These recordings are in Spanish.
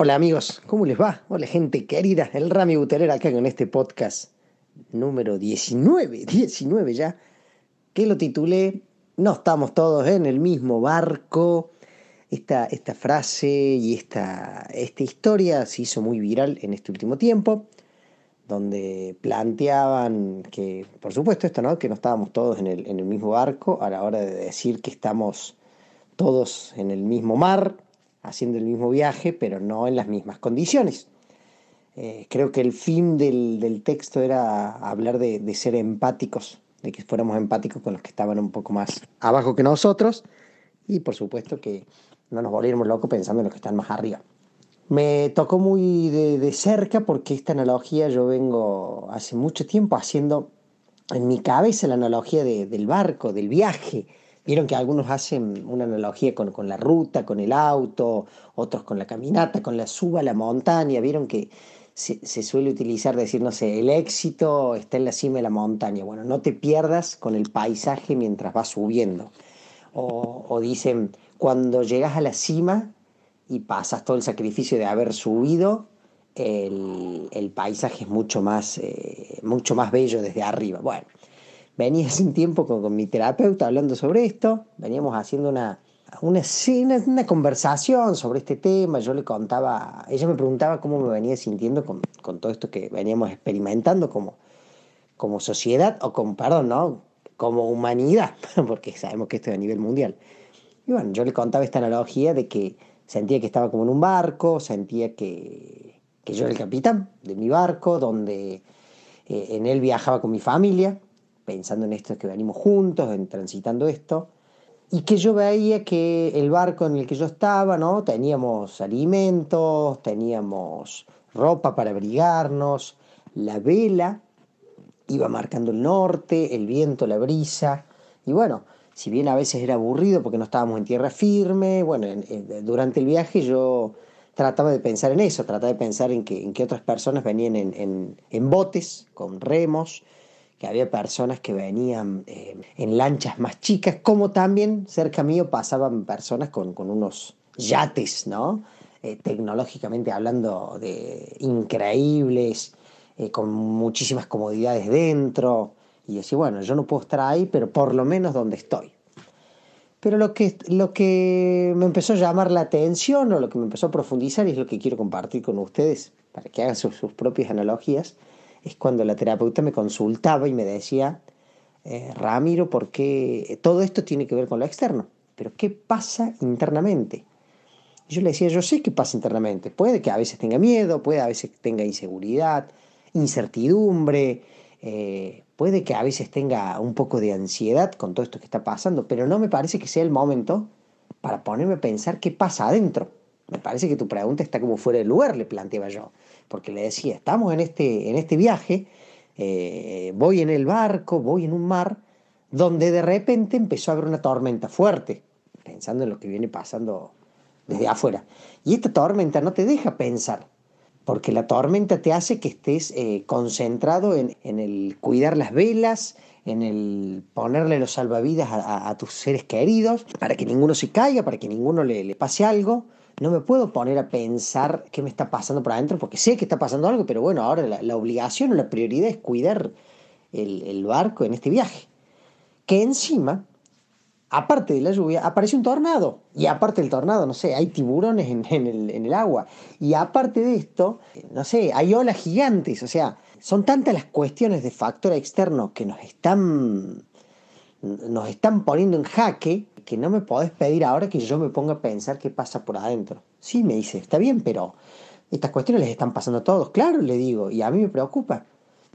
Hola amigos, ¿cómo les va? Hola gente querida, el Rami Buteler acá con este podcast número 19, 19 ya, que lo titulé No estamos todos en el mismo barco. Esta, esta frase y esta, historia se hizo muy viral en este último tiempo, donde planteaban que, por supuesto esto, ¿no? Que no estábamos todos en el, en el mismo barco a la hora de decir que estamos todos en el mismo mar, haciendo el mismo viaje, pero no en las mismas condiciones. Eh, creo que el fin del, texto era hablar de, ser empáticos, de que fuéramos empáticos con los que estaban un poco más abajo que nosotros y por supuesto que no nos volviéramos locos pensando en los que están más arriba. Me tocó muy de, cerca porque esta analogía yo vengo hace mucho tiempo haciendo en mi cabeza la analogía del barco, del viaje, Vieron que algunos hacen una analogía con, la ruta, con el auto, otros con la caminata, con la suba a la montaña. Vieron que se, suele utilizar decir, no sé, el éxito está en la cima de la montaña. Bueno, no te pierdas con el paisaje mientras vas subiendo. O, dicen, cuando llegas a la cima y pasas todo el sacrificio de haber subido, el, paisaje es mucho más, eh, mucho más bello desde arriba. Bueno, venía hace un tiempo con, mi terapeuta hablando sobre esto, veníamos haciendo una, una, una, conversación sobre este tema, yo le contaba, ella me preguntaba cómo me venía sintiendo con, todo esto que veníamos experimentando como, como sociedad, o como, perdón, ¿no? como humanidad, porque sabemos que esto es a nivel mundial. Y bueno, yo le contaba esta analogía de que sentía que estaba como en un barco, sentía que, que yo era el capitán de mi barco, donde eh, en él viajaba con mi familia, pensando en esto que venimos juntos, en transitando esto, y que yo veía que el barco en el que yo estaba, ¿no? Teníamos alimentos, teníamos ropa para abrigarnos, la vela iba marcando el norte, el viento, la brisa, y bueno, si bien a veces era aburrido porque no estábamos en tierra firme, bueno, durante el viaje yo trataba de pensar en eso, trataba de pensar en que, en que otras personas venían en, en botes, con remos, que había personas que venían eh, en lanchas más chicas, como también cerca mío pasaban personas con, unos yates, ¿no? Eh, tecnológicamente hablando de increíbles, eh, con muchísimas comodidades dentro. Y decía, bueno, yo no puedo estar ahí, pero por lo menos donde estoy. Pero lo que, lo que me empezó a llamar la atención o lo que me empezó a profundizar y es lo que quiero compartir con ustedes para que hagan sus propias analogías, es cuando la terapeuta me consultaba y me decía, eh, Ramiro, ¿por qué todo esto tiene que ver con lo externo? Pero ¿qué pasa internamente? yo le decía, yo sé qué pasa internamente. Puede que a veces tenga miedo, puede a veces tenga inseguridad, incertidumbre, eh, puede que a veces tenga un poco de ansiedad con todo esto que está pasando, pero no me parece que sea el momento para ponerme a pensar qué pasa adentro. Me parece que tu pregunta está como fuera de lugar, le planteaba yo porque le decía, estamos en este, en este viaje, eh, voy en el barco, voy en un mar, donde de repente empezó a haber una tormenta fuerte, pensando en lo que viene pasando desde afuera. Y esta tormenta no te deja pensar, porque la tormenta te hace que estés eh, concentrado en, el cuidar las velas, en el ponerle los salvavidas a, tus seres queridos, para que ninguno se caiga, para que ninguno le, le pase algo no me puedo poner a pensar qué me está pasando por adentro, porque sé que está pasando algo, pero bueno, ahora la, obligación o la prioridad es cuidar el, barco en este viaje. Que encima, aparte de la lluvia, aparece un tornado. Y aparte del tornado, no sé, hay tiburones en, el, en el agua. Y aparte de esto, no sé, hay olas gigantes. O sea, son tantas las cuestiones de factor externo que nos están, nos están poniendo en jaque que no me podés pedir ahora que yo me ponga a pensar qué pasa por adentro. Sí, me dice, está bien, pero estas cuestiones les están pasando a todos. Claro, le digo, y a mí me preocupa.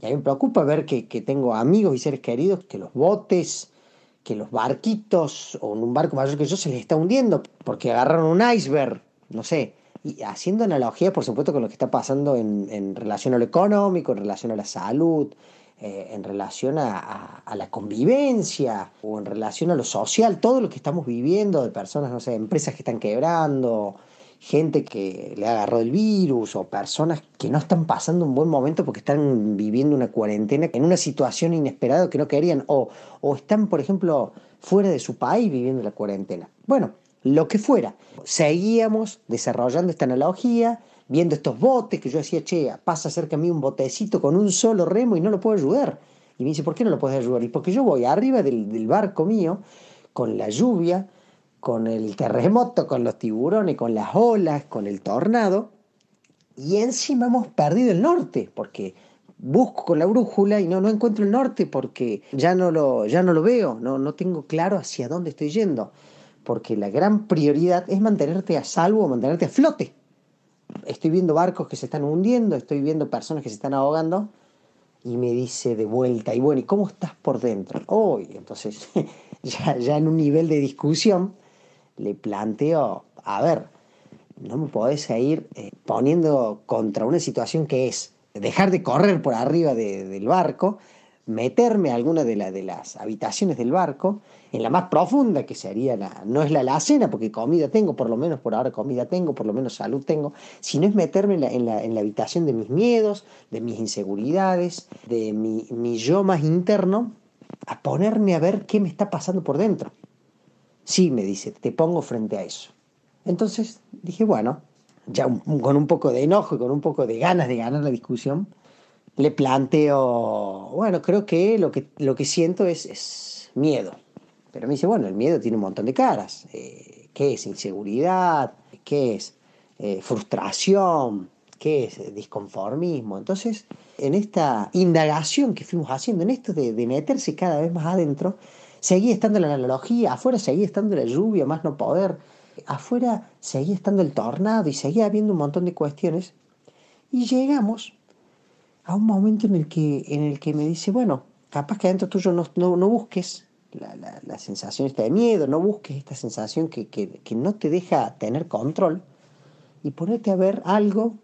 Y a mí me preocupa ver que, tengo amigos y seres queridos que los botes, que los barquitos o un barco mayor que yo se les está hundiendo porque agarraron un iceberg, no sé, y haciendo analogía, por supuesto, con lo que está pasando en, relación a lo económico, en relación a la salud, eh, en relación a, la convivencia o en relación a lo social, todo lo que estamos viviendo de personas, no sé, empresas que están quebrando, gente que le agarró el virus o personas que no están pasando un buen momento porque están viviendo una cuarentena en una situación inesperada que no querían o, o están, por ejemplo, fuera de su país viviendo la cuarentena. Bueno, lo que fuera. Seguíamos desarrollando esta analogía, viendo estos botes que yo decía, che, pasa cerca de mí un botecito con un solo remo y no lo puedo ayudar. Y me dice, ¿por qué no lo puedes ayudar? Y porque yo voy arriba del, del barco mío, con la lluvia, con el terremoto, con los tiburones, con las olas, con el tornado, y encima hemos perdido el norte, porque busco con la brújula y no, no encuentro el norte porque ya no lo, ya no lo veo, no, no tengo claro hacia dónde estoy yendo porque la gran prioridad es mantenerte a salvo, mantenerte a flote. Estoy viendo barcos que se están hundiendo, estoy viendo personas que se están ahogando y me dice de vuelta, y bueno, ¿y cómo estás por dentro? Hoy, entonces, ya, ya en un nivel de discusión, le planteo, a ver, no me podés ir eh, poniendo contra una situación que es dejar de correr por arriba del barco, meterme a alguna de, de las habitaciones del barco en la más profunda, que sería la, no es la alacena, porque comida tengo, por lo menos por ahora comida tengo, por lo menos salud tengo, sino es meterme en la, en la, habitación de mis miedos, de mis inseguridades, de mi, mi yo más interno, a ponerme a ver qué me está pasando por dentro. Sí, me dice, te pongo frente a eso. Entonces dije, bueno, ya con un poco de enojo y con un poco de ganas de ganar la discusión, le planteo, bueno, creo que lo que, lo que siento es, es miedo. Pero me dice, bueno, el miedo tiene un montón de caras. Eh, ¿Qué es inseguridad? ¿Qué es eh, frustración? ¿Qué es disconformismo? Entonces, en esta indagación que fuimos haciendo, en esto de, meterse cada vez más adentro, seguía estando la analogía, afuera seguía estando la lluvia, más no poder, afuera seguía estando el tornado y seguía habiendo un montón de cuestiones. Y llegamos a un momento en el que, en el que me dice, bueno, capaz que adentro tuyo no, no busques la, la, sensación esta de miedo, no busques esta sensación que, que, no te deja tener control y ponerte a ver algo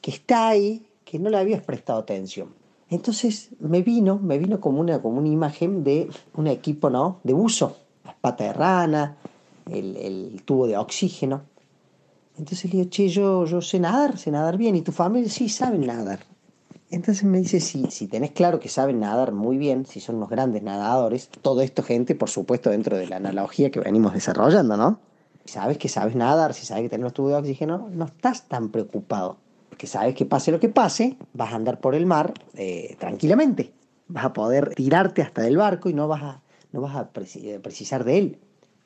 que está ahí, que no le habías prestado atención. Entonces me vino, me vino como una, como una imagen de un equipo ¿no? de uso, las patas de rana, el, el, tubo de oxígeno. Entonces le digo, che, yo, yo sé nadar, sé nadar bien, y tu familia sí saben nadar. Entonces me dice, si, si tenés claro que saben nadar muy bien, si son unos grandes nadadores, todo esto gente, por supuesto, dentro de la analogía que venimos desarrollando, ¿no? Sabes que sabes nadar, si sabes que tenés los tubos de oxígeno, no estás tan preocupado. Porque sabes que pase lo que pase, vas a andar por el mar eh, tranquilamente. Vas a poder tirarte hasta del barco y no vas a, no vas a precisar de él.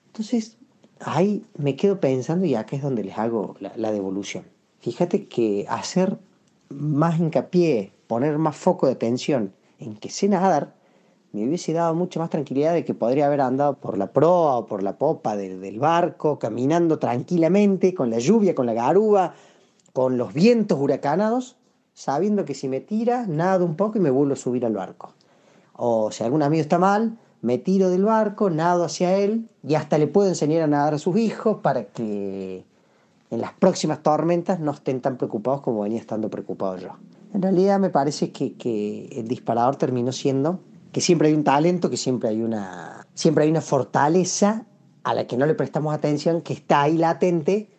Entonces, ahí me quedo pensando y acá es donde les hago la, la devolución. Fíjate que hacer más hincapié, poner más foco de atención en que sé nadar, me hubiese dado mucha más tranquilidad de que podría haber andado por la proa o por la popa del barco, caminando tranquilamente, con la lluvia, con la garúa, con los vientos huracanados, sabiendo que si me tira, nado un poco y me vuelvo a subir al barco. O si algún amigo está mal, me tiro del barco, nado hacia él y hasta le puedo enseñar a nadar a sus hijos para que en las próximas tormentas no estén tan preocupados como venía estando preocupado yo. En realidad me parece que, el disparador terminó siendo que siempre hay un talento, que siempre hay una, siempre hay una fortaleza a la que no le prestamos atención, que está ahí latente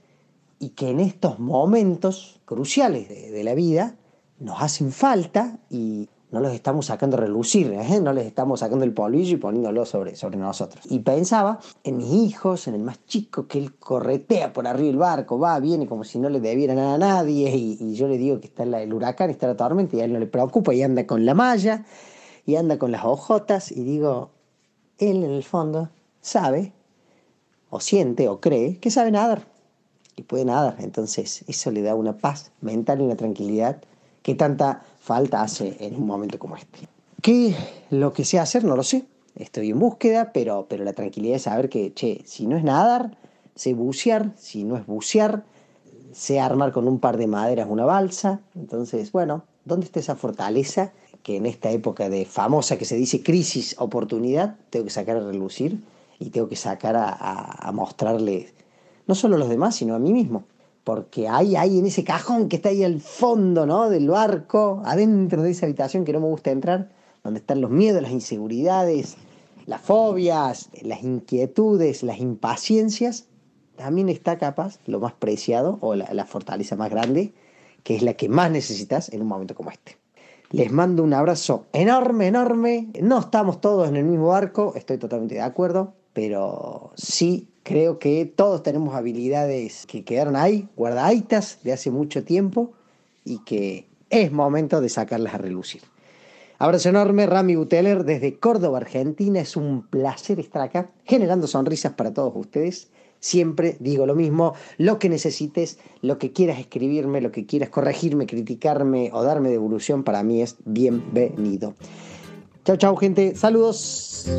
y que en estos momentos cruciales de, de la vida nos hacen falta y, no los estamos sacando a relucir, ¿eh? no les estamos sacando el polvillo y poniéndolo sobre, sobre nosotros. Y pensaba en mis hijos, en el más chico, que él corretea por arriba el barco, va, viene como si no le debiera nada a nadie, y, yo le digo que está el huracán, está la tormenta, y a él no le preocupa, y anda con la malla, y anda con las hojotas, y digo, él en el fondo sabe, o siente, o cree, que sabe nadar, y puede nadar. Entonces, eso le da una paz mental y una tranquilidad que tanta falta hace en un momento como este. ¿Qué lo que sé hacer? No lo sé. Estoy en búsqueda, pero, pero la tranquilidad es saber que, che, si no es nadar, sé bucear, si no es bucear, sé armar con un par de maderas una balsa. Entonces, bueno, ¿dónde está esa fortaleza que en esta época de famosa que se dice crisis, oportunidad, tengo que sacar a relucir y tengo que sacar a, a, a mostrarle no solo a los demás, sino a mí mismo? Porque hay ahí en ese cajón que está ahí al fondo ¿no? del barco, adentro de esa habitación que no me gusta entrar, donde están los miedos, las inseguridades, las fobias, las inquietudes, las impaciencias, también está capaz lo más preciado o la, la fortaleza más grande, que es la que más necesitas en un momento como este. Les mando un abrazo enorme, enorme. No estamos todos en el mismo barco, estoy totalmente de acuerdo, pero sí creo que todos tenemos habilidades que quedaron ahí, guardaditas de hace mucho tiempo y que es momento de sacarlas a relucir. Abrazo enorme, Rami Buteler desde Córdoba, Argentina. Es un placer estar acá generando sonrisas para todos ustedes. Siempre digo lo mismo, lo que necesites, lo que quieras escribirme, lo que quieras corregirme, criticarme o darme devolución, para mí es bienvenido. Chao, chao gente, saludos.